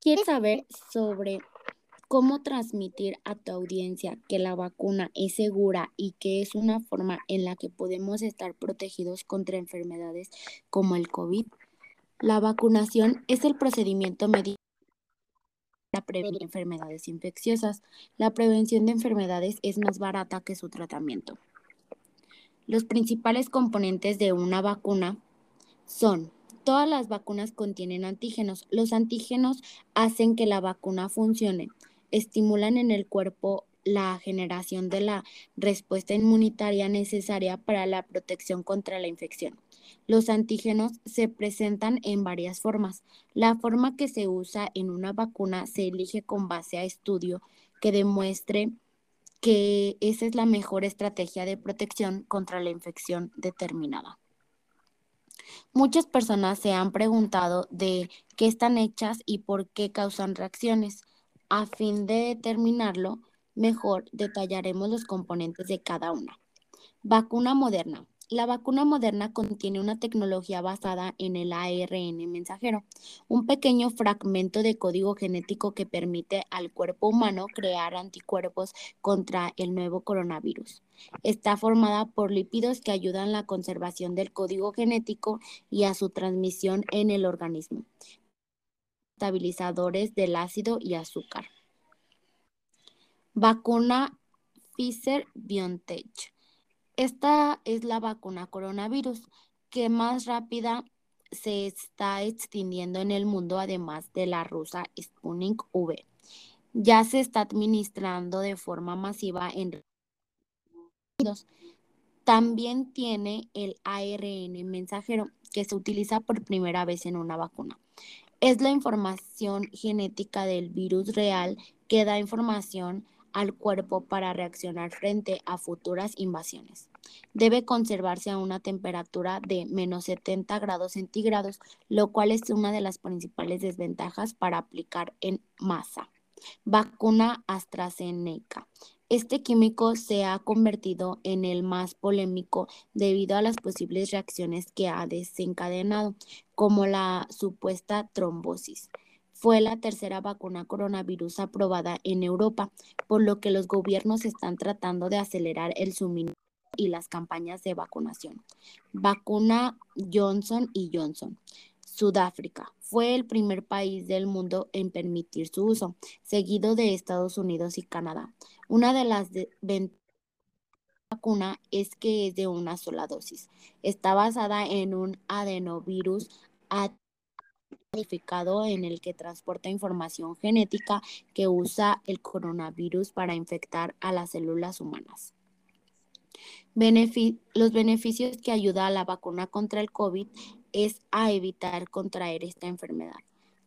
¿Quieres saber sobre cómo transmitir a tu audiencia que la vacuna es segura y que es una forma en la que podemos estar protegidos contra enfermedades como el COVID? La vacunación es el procedimiento médico para prevenir enfermedades infecciosas. La prevención de enfermedades es más barata que su tratamiento. Los principales componentes de una vacuna son Todas las vacunas contienen antígenos. Los antígenos hacen que la vacuna funcione, estimulan en el cuerpo la generación de la respuesta inmunitaria necesaria para la protección contra la infección. Los antígenos se presentan en varias formas. La forma que se usa en una vacuna se elige con base a estudio que demuestre que esa es la mejor estrategia de protección contra la infección determinada. Muchas personas se han preguntado de qué están hechas y por qué causan reacciones. A fin de determinarlo, mejor detallaremos los componentes de cada una. Vacuna moderna. La vacuna moderna contiene una tecnología basada en el ARN mensajero, un pequeño fragmento de código genético que permite al cuerpo humano crear anticuerpos contra el nuevo coronavirus. Está formada por lípidos que ayudan a la conservación del código genético y a su transmisión en el organismo. Estabilizadores del ácido y azúcar. Vacuna Pfizer BioNTech esta es la vacuna coronavirus que más rápida se está extendiendo en el mundo, además de la rusa Sputnik V. Ya se está administrando de forma masiva en Unidos. También tiene el ARN mensajero que se utiliza por primera vez en una vacuna. Es la información genética del virus real que da información al cuerpo para reaccionar frente a futuras invasiones. Debe conservarse a una temperatura de menos 70 grados centígrados, lo cual es una de las principales desventajas para aplicar en masa. Vacuna AstraZeneca. Este químico se ha convertido en el más polémico debido a las posibles reacciones que ha desencadenado, como la supuesta trombosis fue la tercera vacuna coronavirus aprobada en Europa, por lo que los gobiernos están tratando de acelerar el suministro y las campañas de vacunación. Vacuna Johnson y Johnson. Sudáfrica fue el primer país del mundo en permitir su uso, seguido de Estados Unidos y Canadá. Una de las ventajas la vacuna es que es de una sola dosis. Está basada en un adenovirus en el que transporta información genética que usa el coronavirus para infectar a las células humanas. los beneficios que ayuda a la vacuna contra el COVID es a evitar contraer esta enfermedad.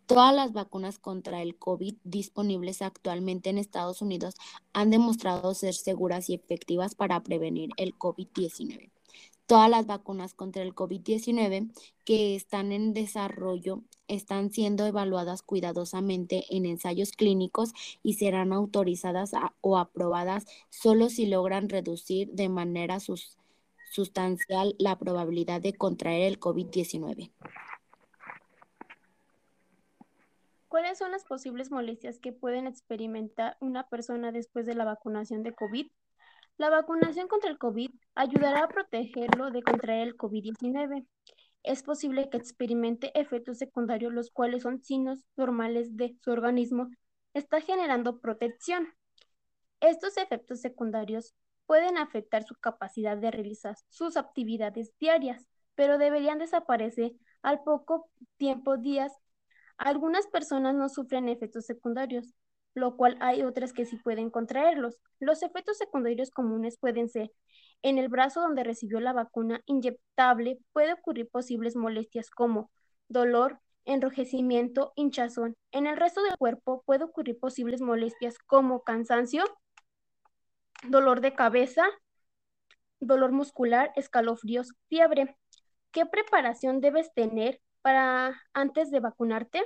Todas las vacunas contra el COVID disponibles actualmente en Estados Unidos han demostrado ser seguras y efectivas para prevenir el COVID-19. Todas las vacunas contra el COVID-19 que están en desarrollo están siendo evaluadas cuidadosamente en ensayos clínicos y serán autorizadas o aprobadas solo si logran reducir de manera sustancial la probabilidad de contraer el COVID-19. ¿Cuáles son las posibles molestias que pueden experimentar una persona después de la vacunación de COVID? La vacunación contra el COVID ayudará a protegerlo de contraer el COVID-19 es posible que experimente efectos secundarios, los cuales son signos normales de su organismo está generando protección. Estos efectos secundarios pueden afectar su capacidad de realizar sus actividades diarias, pero deberían desaparecer al poco tiempo días. Algunas personas no sufren efectos secundarios, lo cual hay otras que sí pueden contraerlos. Los efectos secundarios comunes pueden ser en el brazo donde recibió la vacuna inyectable puede ocurrir posibles molestias como dolor, enrojecimiento, hinchazón. En el resto del cuerpo puede ocurrir posibles molestias como cansancio, dolor de cabeza, dolor muscular, escalofríos, fiebre. ¿Qué preparación debes tener para antes de vacunarte?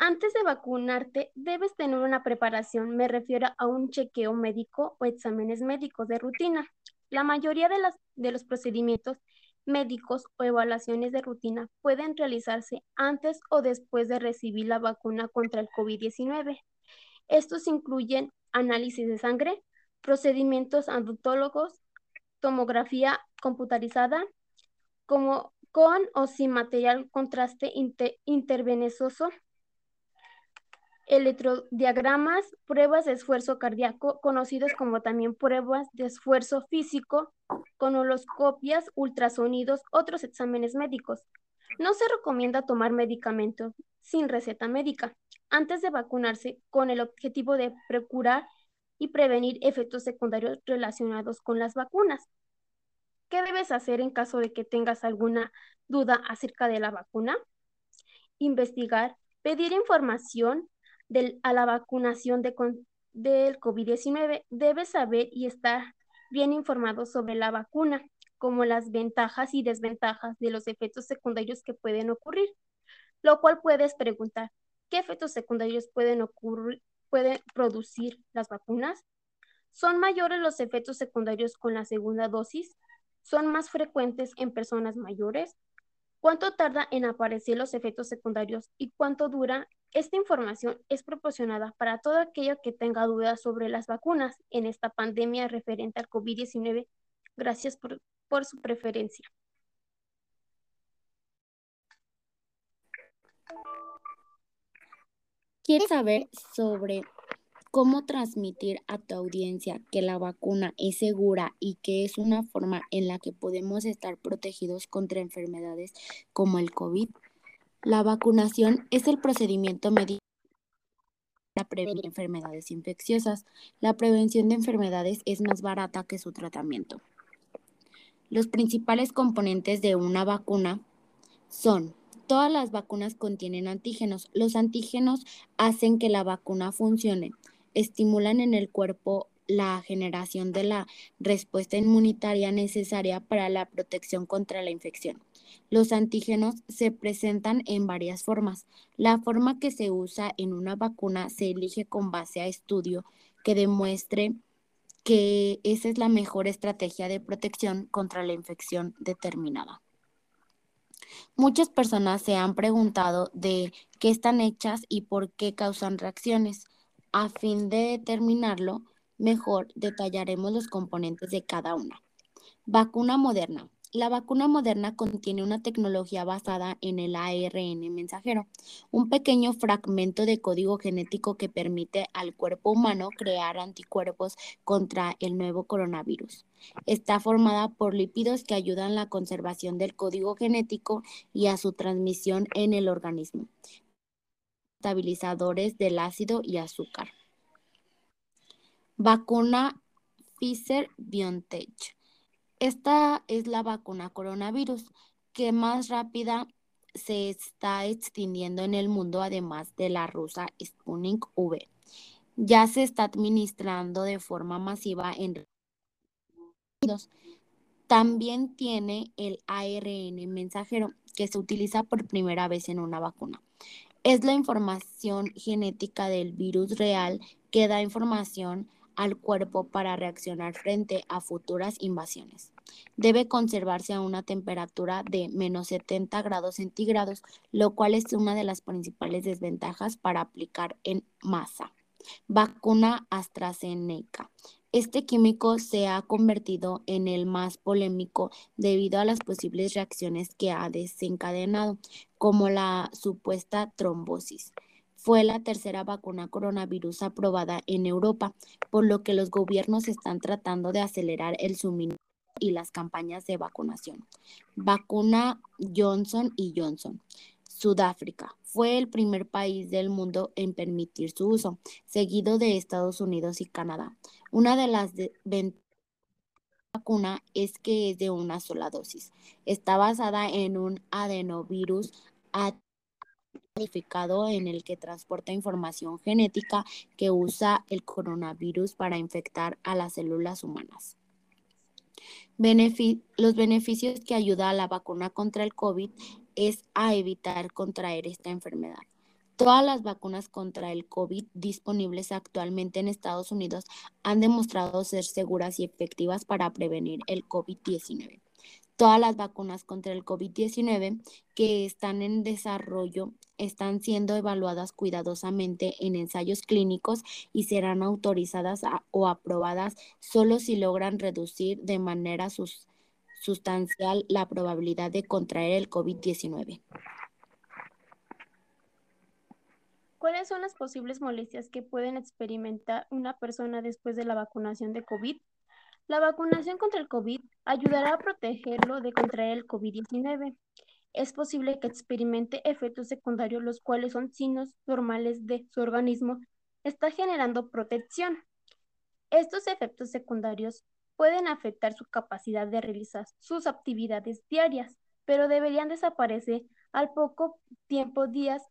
Antes de vacunarte, debes tener una preparación. Me refiero a un chequeo médico o exámenes médicos de rutina. La mayoría de, los procedimientos médicos o evaluaciones de rutina pueden realizarse antes o después de recibir la vacuna contra el COVID-19. Estos incluyen análisis de sangre, procedimientos odontólogos, tomografía computarizada, como con o sin material contraste intervenenoso, electrodiagramas, pruebas de esfuerzo cardíaco, conocidos como también pruebas de esfuerzo físico, conoloscopias, ultrasonidos, otros exámenes médicos. No se recomienda tomar medicamentos sin receta médica antes de vacunarse con el objetivo de procurar y prevenir efectos secundarios relacionados con las vacunas. ¿Qué debes hacer en caso de que tengas alguna duda acerca de la vacuna? Investigar, pedir información a la vacunación de, del COVID-19. Debes saber y estar bien informado sobre la vacuna, como las ventajas y desventajas de los efectos secundarios que pueden ocurrir, lo cual puedes preguntar, ¿qué efectos secundarios pueden ocurrir, pueden producir las vacunas? ¿Son mayores los efectos secundarios con la segunda dosis? ¿Son más frecuentes en personas mayores? ¿Cuánto tarda en aparecer los efectos secundarios y cuánto dura? Esta información es proporcionada para todo aquello que tenga dudas sobre las vacunas en esta pandemia referente al COVID-19. Gracias por, por su preferencia. ¿Quieres saber sobre cómo transmitir a tu audiencia que la vacuna es segura y que es una forma en la que podemos estar protegidos contra enfermedades como el COVID. La vacunación es el procedimiento médico para prevenir enfermedades infecciosas. La prevención de enfermedades es más barata que su tratamiento. Los principales componentes de una vacuna son Todas las vacunas contienen antígenos. Los antígenos hacen que la vacuna funcione estimulan en el cuerpo la generación de la respuesta inmunitaria necesaria para la protección contra la infección. Los antígenos se presentan en varias formas. La forma que se usa en una vacuna se elige con base a estudio que demuestre que esa es la mejor estrategia de protección contra la infección determinada. Muchas personas se han preguntado de qué están hechas y por qué causan reacciones. A fin de determinarlo, mejor detallaremos los componentes de cada una. Vacuna moderna. La vacuna moderna contiene una tecnología basada en el ARN mensajero, un pequeño fragmento de código genético que permite al cuerpo humano crear anticuerpos contra el nuevo coronavirus. Está formada por lípidos que ayudan a la conservación del código genético y a su transmisión en el organismo estabilizadores del ácido y azúcar. Vacuna Pfizer BioNTech. Esta es la vacuna coronavirus que más rápida se está extendiendo en el mundo, además de la rusa Sputnik V. Ya se está administrando de forma masiva en Unidos. También tiene el ARN mensajero que se utiliza por primera vez en una vacuna es la información genética del virus real que da información al cuerpo para reaccionar frente a futuras invasiones. Debe conservarse a una temperatura de menos 70 grados centígrados, lo cual es una de las principales desventajas para aplicar en masa. Vacuna AstraZeneca. Este químico se ha convertido en el más polémico debido a las posibles reacciones que ha desencadenado, como la supuesta trombosis. Fue la tercera vacuna coronavirus aprobada en Europa, por lo que los gobiernos están tratando de acelerar el suministro y las campañas de vacunación. Vacuna Johnson y Johnson. Sudáfrica fue el primer país del mundo en permitir su uso, seguido de Estados Unidos y Canadá. Una de las ventajas de la vacuna es que es de una sola dosis. Está basada en un adenovirus modificado en el que transporta información genética que usa el coronavirus para infectar a las células humanas. los beneficios que ayuda a la vacuna contra el COVID es a evitar contraer esta enfermedad. Todas las vacunas contra el COVID disponibles actualmente en Estados Unidos han demostrado ser seguras y efectivas para prevenir el COVID-19. Todas las vacunas contra el COVID-19 que están en desarrollo están siendo evaluadas cuidadosamente en ensayos clínicos y serán autorizadas o aprobadas solo si logran reducir de manera sustancial la probabilidad de contraer el COVID-19. ¿Cuáles son las posibles molestias que pueden experimentar una persona después de la vacunación de COVID? La vacunación contra el COVID ayudará a protegerlo de contraer el COVID-19. Es posible que experimente efectos secundarios, los cuales son signos normales de su organismo está generando protección. Estos efectos secundarios pueden afectar su capacidad de realizar sus actividades diarias, pero deberían desaparecer al poco tiempo días.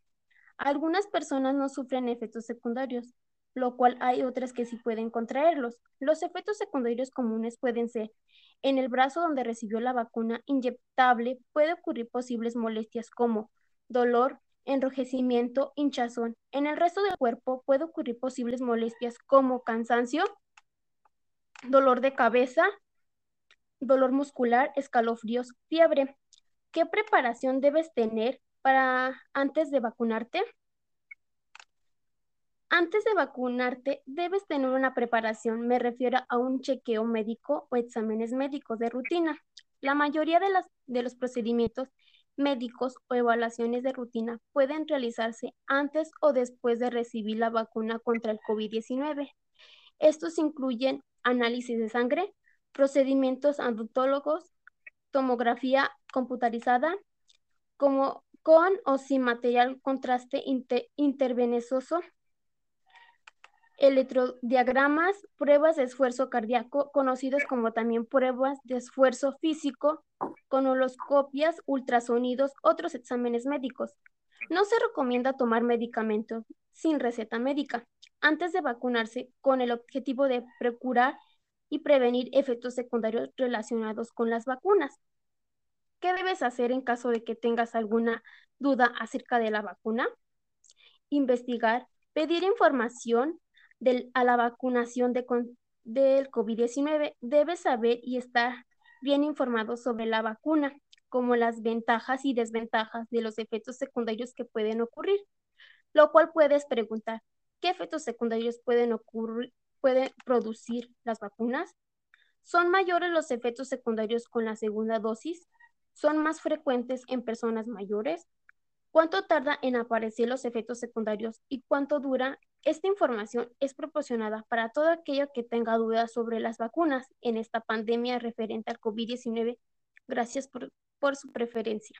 Algunas personas no sufren efectos secundarios, lo cual hay otras que sí pueden contraerlos. Los efectos secundarios comunes pueden ser en el brazo donde recibió la vacuna inyectable puede ocurrir posibles molestias como dolor, enrojecimiento, hinchazón. En el resto del cuerpo puede ocurrir posibles molestias como cansancio, dolor de cabeza, dolor muscular, escalofríos, fiebre. ¿Qué preparación debes tener para antes de vacunarte? Antes de vacunarte, debes tener una preparación, me refiero a un chequeo médico o exámenes médicos de rutina. La mayoría de, los procedimientos médicos o evaluaciones de rutina pueden realizarse antes o después de recibir la vacuna contra el COVID-19. Estos incluyen análisis de sangre, procedimientos aduntólogos, tomografía computarizada, como con o sin material contraste intervenenoso, electrodiagramas, pruebas de esfuerzo cardíaco, conocidos como también pruebas de esfuerzo físico, conoloscopias, ultrasonidos, otros exámenes médicos. No se recomienda tomar medicamentos sin receta médica antes de vacunarse con el objetivo de procurar y prevenir efectos secundarios relacionados con las vacunas. ¿Qué debes hacer en caso de que tengas alguna duda acerca de la vacuna? Investigar, pedir información a la vacunación de, del COVID-19, debe saber y estar bien informado sobre la vacuna, como las ventajas y desventajas de los efectos secundarios que pueden ocurrir, lo cual puedes preguntar, ¿qué efectos secundarios pueden ocurrir, pueden producir las vacunas? ¿Son mayores los efectos secundarios con la segunda dosis? ¿Son más frecuentes en personas mayores? ¿Cuánto tarda en aparecer los efectos secundarios y cuánto dura? Esta información es proporcionada para todo aquello que tenga dudas sobre las vacunas en esta pandemia referente al COVID-19. Gracias por, por su preferencia.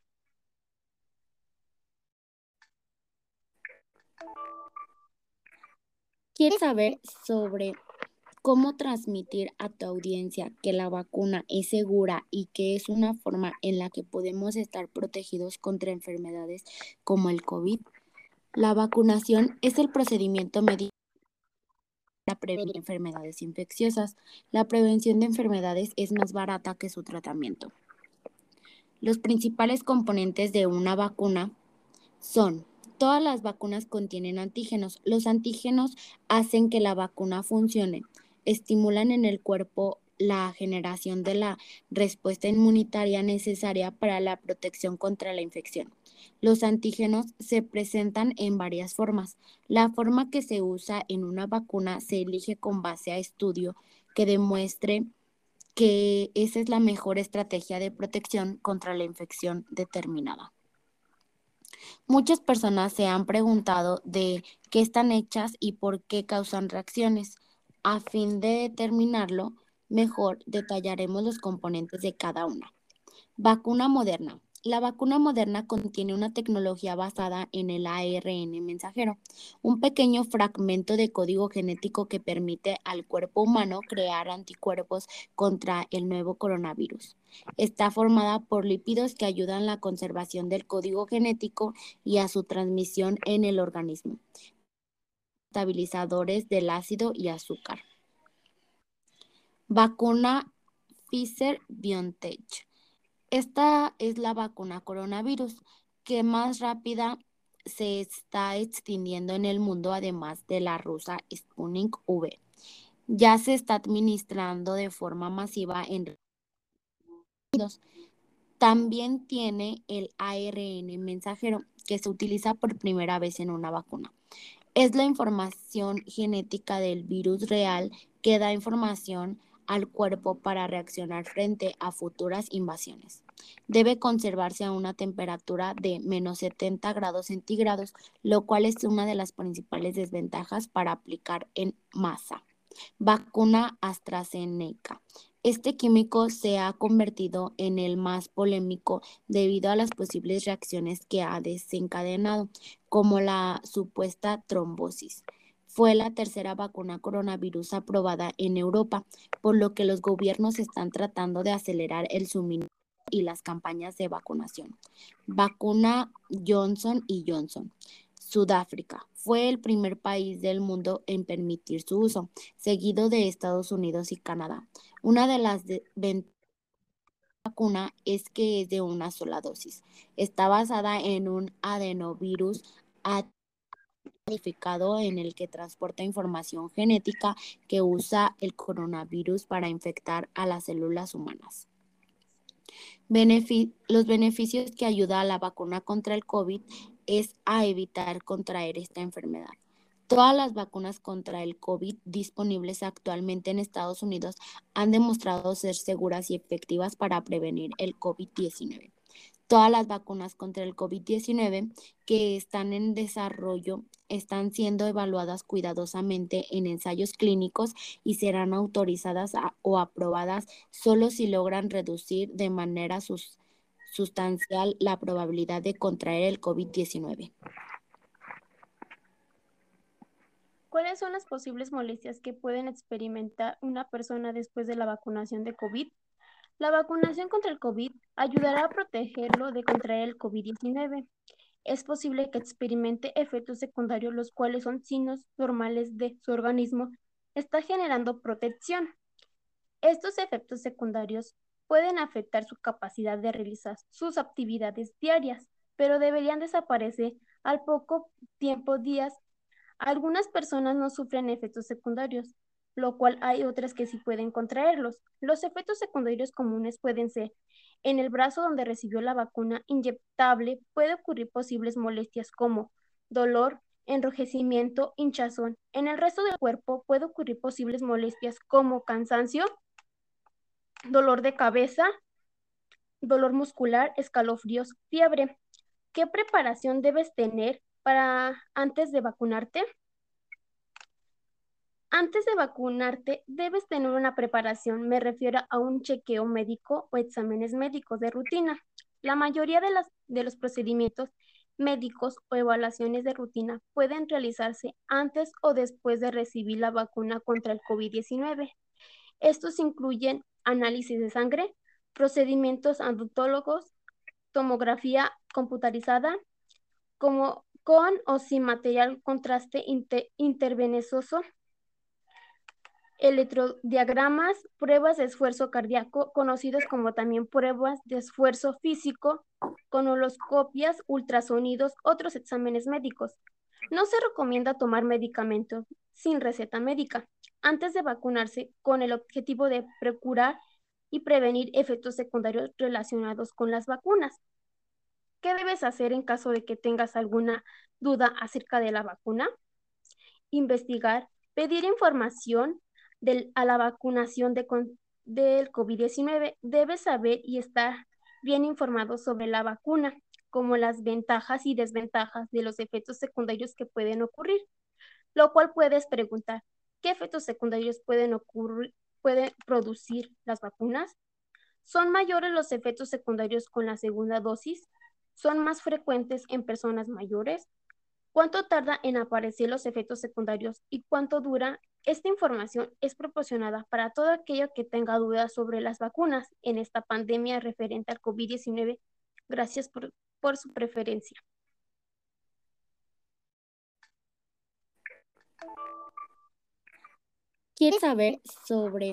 ¿Quieres saber sobre cómo transmitir a tu audiencia que la vacuna es segura y que es una forma en la que podemos estar protegidos contra enfermedades como el COVID. La vacunación es el procedimiento médico para prevenir enfermedades infecciosas. La prevención de enfermedades es más barata que su tratamiento. Los principales componentes de una vacuna son Todas las vacunas contienen antígenos. Los antígenos hacen que la vacuna funcione estimulan en el cuerpo la generación de la respuesta inmunitaria necesaria para la protección contra la infección. Los antígenos se presentan en varias formas. La forma que se usa en una vacuna se elige con base a estudio que demuestre que esa es la mejor estrategia de protección contra la infección determinada. Muchas personas se han preguntado de qué están hechas y por qué causan reacciones. A fin de determinarlo mejor, detallaremos los componentes de cada una. Vacuna moderna. La vacuna moderna contiene una tecnología basada en el ARN mensajero, un pequeño fragmento de código genético que permite al cuerpo humano crear anticuerpos contra el nuevo coronavirus. Está formada por lípidos que ayudan a la conservación del código genético y a su transmisión en el organismo estabilizadores del ácido y azúcar. Vacuna Pfizer BioNTech. Esta es la vacuna coronavirus que más rápida se está extendiendo en el mundo, además de la rusa Sputnik V. Ya se está administrando de forma masiva en Unidos. También tiene el ARN mensajero, que se utiliza por primera vez en una vacuna. Es la información genética del virus real que da información al cuerpo para reaccionar frente a futuras invasiones. Debe conservarse a una temperatura de menos 70 grados centígrados, lo cual es una de las principales desventajas para aplicar en masa. Vacuna AstraZeneca. Este químico se ha convertido en el más polémico debido a las posibles reacciones que ha desencadenado, como la supuesta trombosis. Fue la tercera vacuna coronavirus aprobada en Europa, por lo que los gobiernos están tratando de acelerar el suministro y las campañas de vacunación. Vacuna Johnson y Johnson. Sudáfrica fue el primer país del mundo en permitir su uso, seguido de Estados Unidos y Canadá. Una de las ventajas de la vacuna es que es de una sola dosis. Está basada en un adenovirus modificado en el que transporta información genética que usa el coronavirus para infectar a las células humanas. los beneficios que ayuda a la vacuna contra el COVID es a evitar contraer esta enfermedad. Todas las vacunas contra el COVID disponibles actualmente en Estados Unidos han demostrado ser seguras y efectivas para prevenir el COVID-19. Todas las vacunas contra el COVID-19 que están en desarrollo están siendo evaluadas cuidadosamente en ensayos clínicos y serán autorizadas o aprobadas solo si logran reducir de manera sustancial la probabilidad de contraer el COVID-19. ¿Cuáles son las posibles molestias que pueden experimentar una persona después de la vacunación de COVID? La vacunación contra el COVID ayudará a protegerlo de contraer el COVID-19. Es posible que experimente efectos secundarios, los cuales son signos normales de su organismo está generando protección. Estos efectos secundarios pueden afectar su capacidad de realizar sus actividades diarias, pero deberían desaparecer al poco tiempo días. Algunas personas no sufren efectos secundarios, lo cual hay otras que sí pueden contraerlos. Los efectos secundarios comunes pueden ser en el brazo donde recibió la vacuna inyectable puede ocurrir posibles molestias como dolor, enrojecimiento, hinchazón. En el resto del cuerpo puede ocurrir posibles molestias como cansancio, dolor de cabeza, dolor muscular, escalofríos, fiebre. ¿Qué preparación debes tener para antes de vacunarte? Antes de vacunarte, debes tener una preparación, me refiero a un chequeo médico o exámenes médicos de rutina. La mayoría de, los procedimientos médicos o evaluaciones de rutina pueden realizarse antes o después de recibir la vacuna contra el COVID-19. Estos incluyen análisis de sangre, procedimientos adontólogos, tomografía computarizada, como con o sin material contraste intervenenoso, electrodiagramas, pruebas de esfuerzo cardíaco, conocidos como también pruebas de esfuerzo físico, conoloscopias, ultrasonidos, otros exámenes médicos. No se recomienda tomar medicamentos sin receta médica antes de vacunarse con el objetivo de procurar y prevenir efectos secundarios relacionados con las vacunas. ¿Qué debes hacer en caso de que tengas alguna duda acerca de la vacuna? Investigar, pedir información a la vacunación de, del COVID-19, debes saber y estar bien informado sobre la vacuna, como las ventajas y desventajas de los efectos secundarios que pueden ocurrir, lo cual puedes preguntar, ¿qué efectos secundarios pueden ocurrir, pueden producir las vacunas? ¿Son mayores los efectos secundarios con la segunda dosis? ¿Son más frecuentes en personas mayores? ¿Cuánto tarda en aparecer los efectos secundarios y cuánto dura? Esta información es proporcionada para todo aquello que tenga dudas sobre las vacunas en esta pandemia referente al COVID-19. Gracias por, por su preferencia. ¿Quieres saber sobre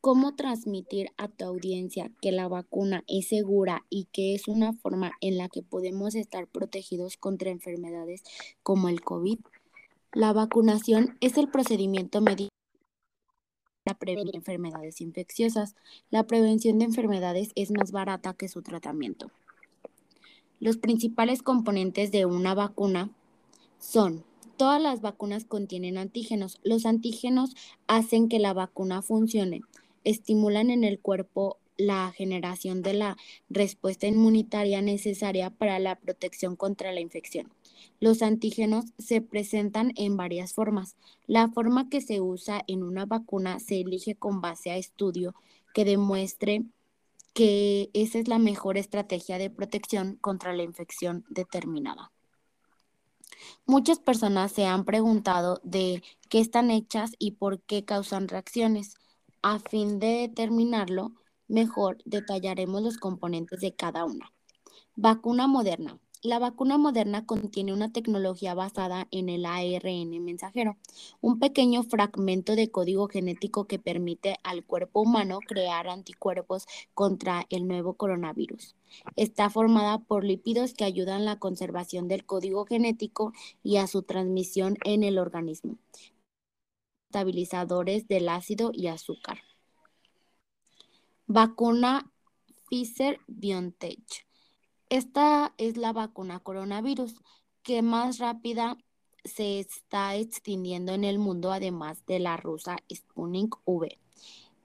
cómo transmitir a tu audiencia que la vacuna es segura y que es una forma en la que podemos estar protegidos contra enfermedades como el COVID. La vacunación es el procedimiento médico para prevenir enfermedades infecciosas. La prevención de enfermedades es más barata que su tratamiento. Los principales componentes de una vacuna son, todas las vacunas contienen antígenos. Los antígenos hacen que la vacuna funcione, estimulan en el cuerpo la generación de la respuesta inmunitaria necesaria para la protección contra la infección. Los antígenos se presentan en varias formas. La forma que se usa en una vacuna se elige con base a estudio que demuestre que esa es la mejor estrategia de protección contra la infección determinada. Muchas personas se han preguntado de qué están hechas y por qué causan reacciones. A fin de determinarlo, mejor detallaremos los componentes de cada una. Vacuna moderna. La vacuna moderna contiene una tecnología basada en el ARN mensajero, un pequeño fragmento de código genético que permite al cuerpo humano crear anticuerpos contra el nuevo coronavirus. Está formada por lípidos que ayudan a la conservación del código genético y a su transmisión en el organismo. Estabilizadores del ácido y azúcar. Vacuna Pfizer BioNTech. Esta es la vacuna coronavirus que más rápida se está extendiendo en el mundo, además de la rusa Sputnik V.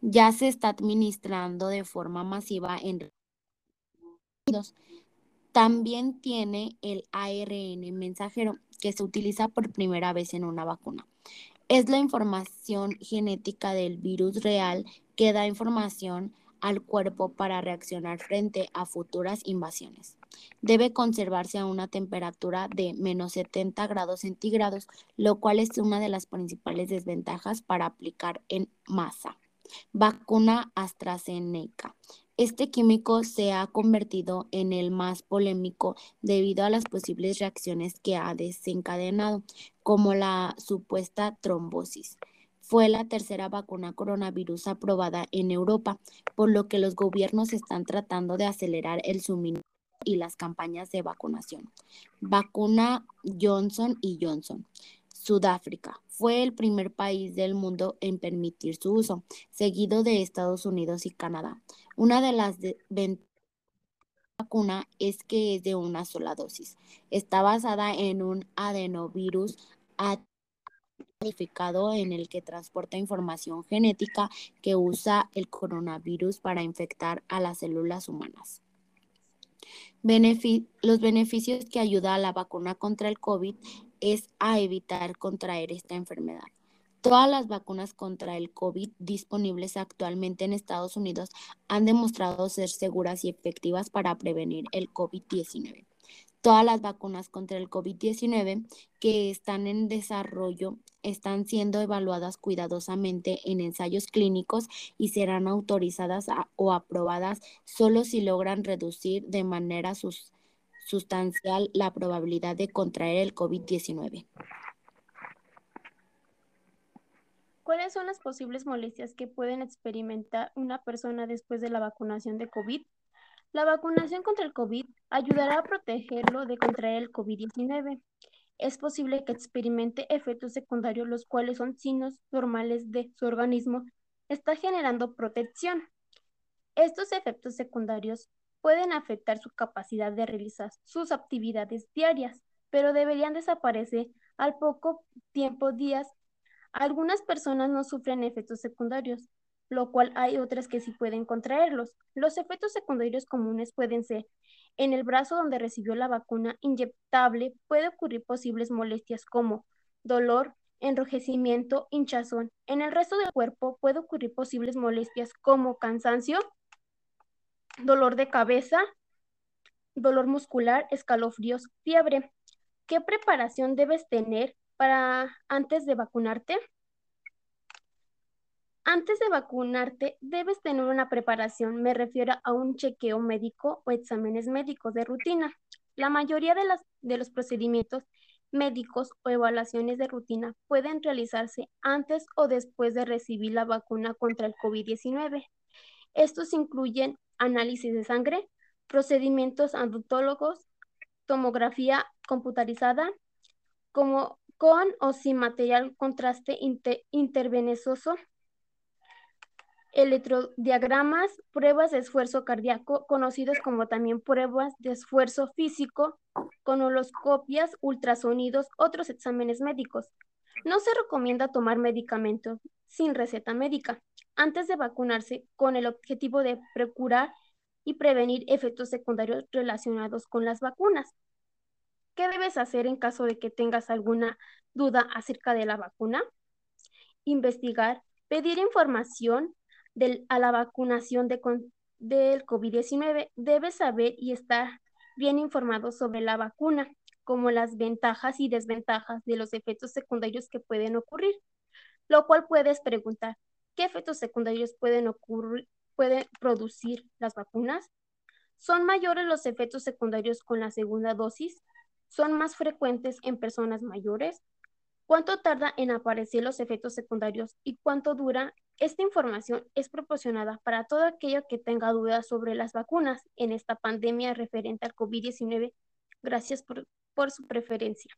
Ya se está administrando de forma masiva en Unidos. También tiene el ARN mensajero que se utiliza por primera vez en una vacuna. Es la información genética del virus real que da información al cuerpo para reaccionar frente a futuras invasiones. Debe conservarse a una temperatura de menos 70 grados centígrados, lo cual es una de las principales desventajas para aplicar en masa. Vacuna AstraZeneca. Este químico se ha convertido en el más polémico debido a las posibles reacciones que ha desencadenado, como la supuesta trombosis fue la tercera vacuna coronavirus aprobada en Europa, por lo que los gobiernos están tratando de acelerar el suministro y las campañas de vacunación. Vacuna Johnson y Johnson. Sudáfrica fue el primer país del mundo en permitir su uso, seguido de Estados Unidos y Canadá. Una de las ventajas la vacuna es que es de una sola dosis. Está basada en un adenovirus modificado en el que transporta información genética que usa el coronavirus para infectar a las células humanas. los beneficios que ayuda a la vacuna contra el COVID es a evitar contraer esta enfermedad. Todas las vacunas contra el COVID disponibles actualmente en Estados Unidos han demostrado ser seguras y efectivas para prevenir el COVID-19. Todas las vacunas contra el COVID-19 que están en desarrollo están siendo evaluadas cuidadosamente en ensayos clínicos y serán autorizadas o aprobadas solo si logran reducir de manera sustancial la probabilidad de contraer el COVID-19. ¿Cuáles son las posibles molestias que pueden experimentar una persona después de la vacunación de COVID? La vacunación contra el COVID ayudará a protegerlo de contraer el COVID-19. Es posible que experimente efectos secundarios, los cuales son signos normales de su organismo está generando protección. Estos efectos secundarios pueden afectar su capacidad de realizar sus actividades diarias, pero deberían desaparecer al poco tiempo días. Algunas personas no sufren efectos secundarios, lo cual hay otras que sí pueden contraerlos. Los efectos secundarios comunes pueden ser en el brazo donde recibió la vacuna inyectable puede ocurrir posibles molestias como dolor, enrojecimiento, hinchazón. En el resto del cuerpo puede ocurrir posibles molestias como cansancio, dolor de cabeza, dolor muscular, escalofríos, fiebre. ¿Qué preparación debes tener para antes de vacunarte? Antes de vacunarte, debes tener una preparación, me refiero a un chequeo médico o exámenes médicos de rutina. La mayoría de, los procedimientos médicos o evaluaciones de rutina pueden realizarse antes o después de recibir la vacuna contra el COVID-19. Estos incluyen análisis de sangre, procedimientos adontólogos, tomografía computarizada, como con o sin material contraste intervenenoso, electrodiagramas, pruebas de esfuerzo cardíaco, conocidos como también pruebas de esfuerzo físico, conoloscopias, ultrasonidos, otros exámenes médicos. No se recomienda tomar medicamentos sin receta médica antes de vacunarse con el objetivo de procurar y prevenir efectos secundarios relacionados con las vacunas. ¿Qué debes hacer en caso de que tengas alguna duda acerca de la vacuna? Investigar, pedir información a la vacunación de, del COVID-19. Debes saber y estar bien informado sobre la vacuna, como las ventajas y desventajas de los efectos secundarios que pueden ocurrir, lo cual puedes preguntar, ¿qué efectos secundarios pueden ocurrir, pueden producir las vacunas? ¿Son mayores los efectos secundarios con la segunda dosis? ¿Son más frecuentes en personas mayores? ¿Cuánto tarda en aparecer los efectos secundarios y cuánto dura? Esta información es proporcionada para todo aquello que tenga dudas sobre las vacunas en esta pandemia referente al COVID-19. Gracias por, por su preferencia.